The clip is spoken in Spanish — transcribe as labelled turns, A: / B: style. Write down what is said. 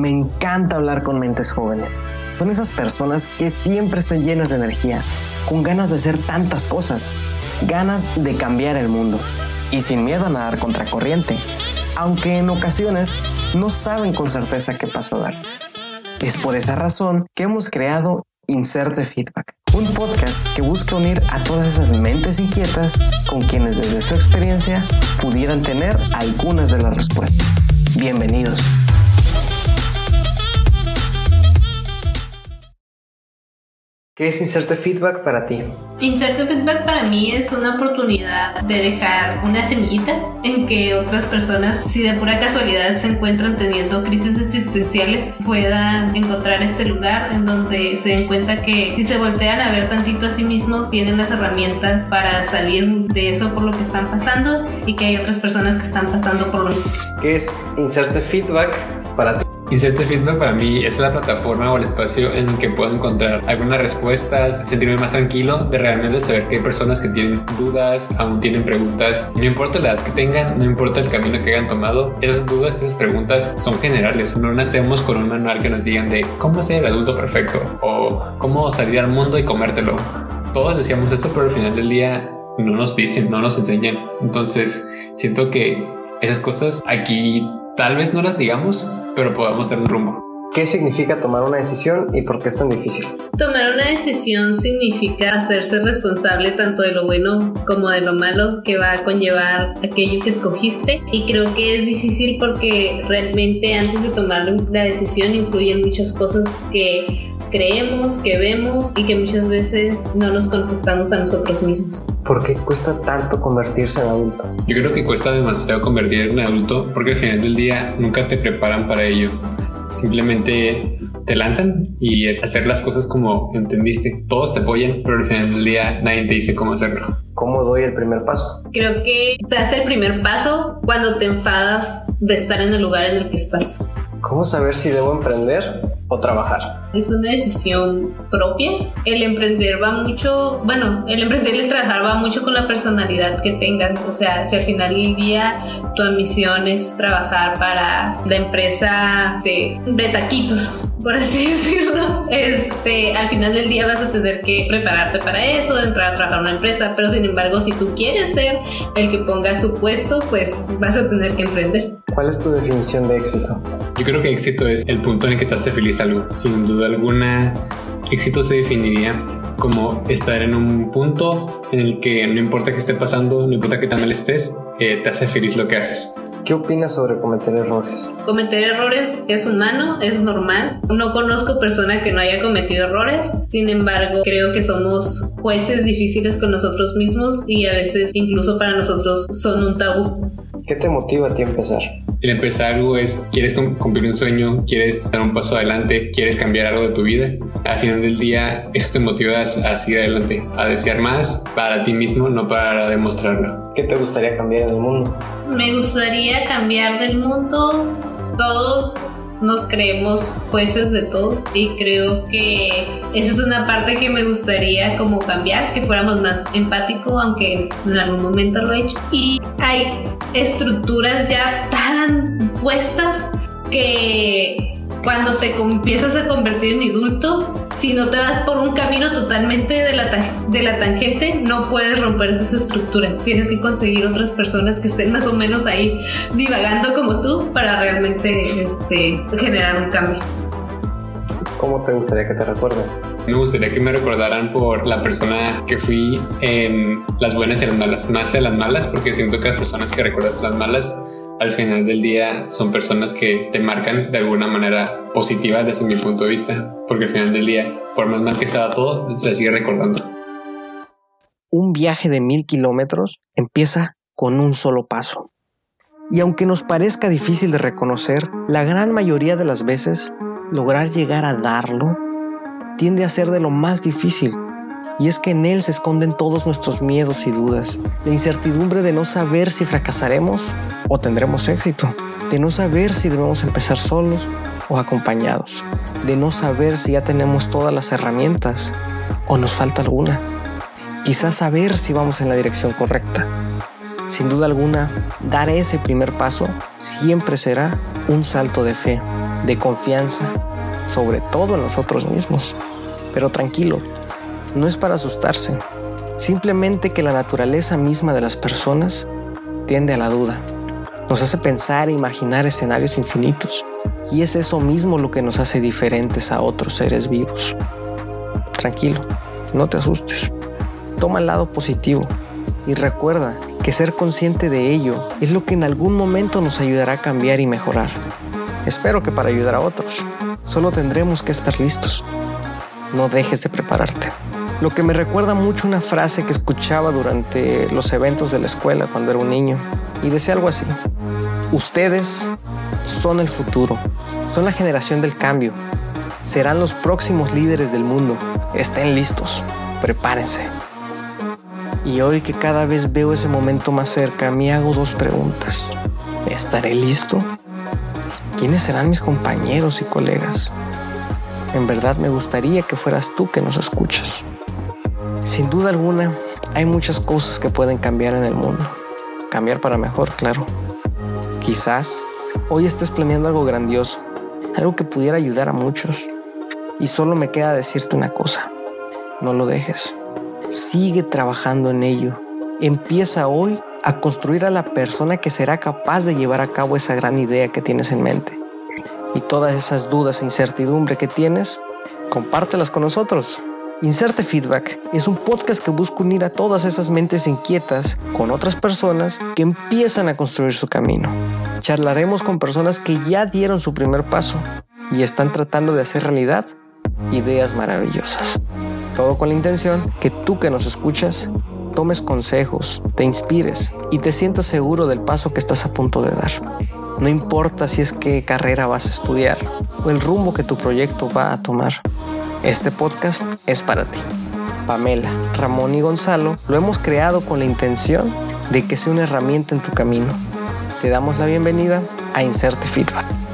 A: me encanta hablar con mentes jóvenes. Son esas personas que siempre están llenas de energía, con ganas de hacer tantas cosas, ganas de cambiar el mundo y sin miedo a nadar contracorriente, aunque en ocasiones no saben con certeza qué paso dar. Es por esa razón que hemos creado Inserte Feedback, un podcast que busca unir a todas esas mentes inquietas con quienes desde su experiencia pudieran tener algunas de las respuestas. Bienvenidos. ¿Qué es Inserte Feedback para ti?
B: Inserte Feedback para mí es una oportunidad de dejar una semillita en que otras personas, si de pura casualidad se encuentran teniendo crisis existenciales, puedan encontrar este lugar en donde se den cuenta que si se voltean a ver tantito a sí mismos, tienen las herramientas para salir de eso por lo que están pasando y que hay otras personas que están pasando por lo mismo.
A: ¿Qué es Inserte Feedback para ti?
C: Inserte Feedback para mí es la plataforma o el espacio en el que puedo encontrar algunas respuestas, sentirme más tranquilo de realmente saber que hay personas que tienen dudas, aún tienen preguntas. No importa la edad que tengan, no importa el camino que hayan tomado, esas dudas, esas preguntas son generales. No nacemos con un manual que nos digan de cómo ser el adulto perfecto o cómo salir al mundo y comértelo. Todos decíamos eso, pero al final del día no nos dicen, no nos enseñan. Entonces siento que esas cosas aquí tal vez no las digamos, pero podamos dar un rumbo.
A: ¿Qué significa tomar una decisión y por qué es tan difícil?
B: Tomar una decisión significa hacerse responsable tanto de lo bueno como de lo malo que va a conllevar aquello que escogiste y creo que es difícil porque realmente antes de tomar la decisión influyen muchas cosas que creemos, que vemos y que muchas veces no nos contestamos a nosotros mismos.
A: ¿Por qué cuesta tanto convertirse en adulto?
C: Yo creo que cuesta demasiado convertirse en adulto porque al final del día nunca te preparan para ello. Simplemente te lanzan y es hacer las cosas como entendiste. Todos te apoyan, pero al final del día nadie te dice cómo hacerlo.
A: ¿Cómo doy el primer paso?
B: Creo que hace el primer paso cuando te enfadas de estar en el lugar en el que estás.
A: ¿Cómo saber si debo emprender o trabajar?
B: Es una decisión propia. El emprender va mucho, bueno, el emprender y el trabajar va mucho con la personalidad que tengas. O sea, si al final del día tu ambición es trabajar para la empresa de, de taquitos, por así decirlo, este, al final del día vas a tener que prepararte para eso, entrar a trabajar en una empresa, pero sin embargo, si tú quieres ser el que ponga su puesto, pues vas a tener que emprender.
A: ¿Cuál es tu definición de éxito?
C: Yo creo que éxito es el punto en el que te hace feliz algo. Sin duda alguna, éxito se definiría como estar en un punto en el que no importa qué esté pasando, no importa qué tan mal estés, eh, te hace feliz lo que haces.
A: ¿Qué opinas sobre cometer errores?
B: Cometer errores es humano, es normal. No conozco persona que no haya cometido errores. Sin embargo, creo que somos jueces difíciles con nosotros mismos y a veces incluso para nosotros son un tabú.
A: ¿Qué te motiva a ti empezar?
C: El empezar algo es, quieres cumplir un sueño, quieres dar un paso adelante, quieres cambiar algo de tu vida. Al final del día, eso te motiva a seguir adelante, a desear más para ti mismo, no para demostrarlo.
A: ¿Qué te gustaría cambiar en el mundo?
B: Me gustaría cambiar del mundo. Todos nos creemos jueces de todos y creo que esa es una parte que me gustaría como cambiar, que fuéramos más empáticos, aunque en algún momento lo he hecho. Y hay estructuras ya tan puestas que cuando te empiezas a convertir en adulto, si no te vas por un camino totalmente de la, de la tangente, no puedes romper esas estructuras. Tienes que conseguir otras personas que estén más o menos ahí divagando como tú para realmente este, generar un cambio.
A: ¿Cómo te gustaría que te recuerden?
C: Me gustaría que me recordaran por la persona que fui en las buenas y las malas, más en las malas, porque siento que las personas que recuerdas las malas al final del día son personas que te marcan de alguna manera positiva desde mi punto de vista, porque al final del día, por más mal que estaba todo, te sigue recordando.
A: Un viaje de mil kilómetros empieza con un solo paso. Y aunque nos parezca difícil de reconocer, la gran mayoría de las veces lograr llegar a darlo tiende a ser de lo más difícil y es que en Él se esconden todos nuestros miedos y dudas, la incertidumbre de no saber si fracasaremos o tendremos éxito, de no saber si debemos empezar solos o acompañados, de no saber si ya tenemos todas las herramientas o nos falta alguna, quizás saber si vamos en la dirección correcta. Sin duda alguna, dar ese primer paso siempre será un salto de fe de confianza, sobre todo en nosotros mismos. Pero tranquilo, no es para asustarse, simplemente que la naturaleza misma de las personas tiende a la duda. Nos hace pensar e imaginar escenarios infinitos. Y es eso mismo lo que nos hace diferentes a otros seres vivos. Tranquilo, no te asustes. Toma el lado positivo y recuerda que ser consciente de ello es lo que en algún momento nos ayudará a cambiar y mejorar. Espero que para ayudar a otros, solo tendremos que estar listos. No dejes de prepararte. Lo que me recuerda mucho una frase que escuchaba durante los eventos de la escuela cuando era un niño y decía algo así. Ustedes son el futuro, son la generación del cambio, serán los próximos líderes del mundo. Estén listos, prepárense. Y hoy que cada vez veo ese momento más cerca, me hago dos preguntas. ¿Estaré listo? ¿Quiénes serán mis compañeros y colegas? En verdad me gustaría que fueras tú que nos escuchas. Sin duda alguna, hay muchas cosas que pueden cambiar en el mundo. Cambiar para mejor, claro. Quizás hoy estés planeando algo grandioso, algo que pudiera ayudar a muchos. Y solo me queda decirte una cosa, no lo dejes. Sigue trabajando en ello. Empieza hoy a construir a la persona que será capaz de llevar a cabo esa gran idea que tienes en mente y todas esas dudas e incertidumbre que tienes, compártelas con nosotros. Inserte Feedback es un podcast que busca unir a todas esas mentes inquietas con otras personas que empiezan a construir su camino. Charlaremos con personas que ya dieron su primer paso y están tratando de hacer realidad ideas maravillosas. Todo con la intención que tú que nos escuchas tomes consejos, te inspires y te sientas seguro del paso que estás a punto de dar. No importa si es qué carrera vas a estudiar o el rumbo que tu proyecto va a tomar. Este podcast es para ti. Pamela, Ramón y Gonzalo lo hemos creado con la intención de que sea una herramienta en tu camino. Te damos la bienvenida a Inserte Feedback.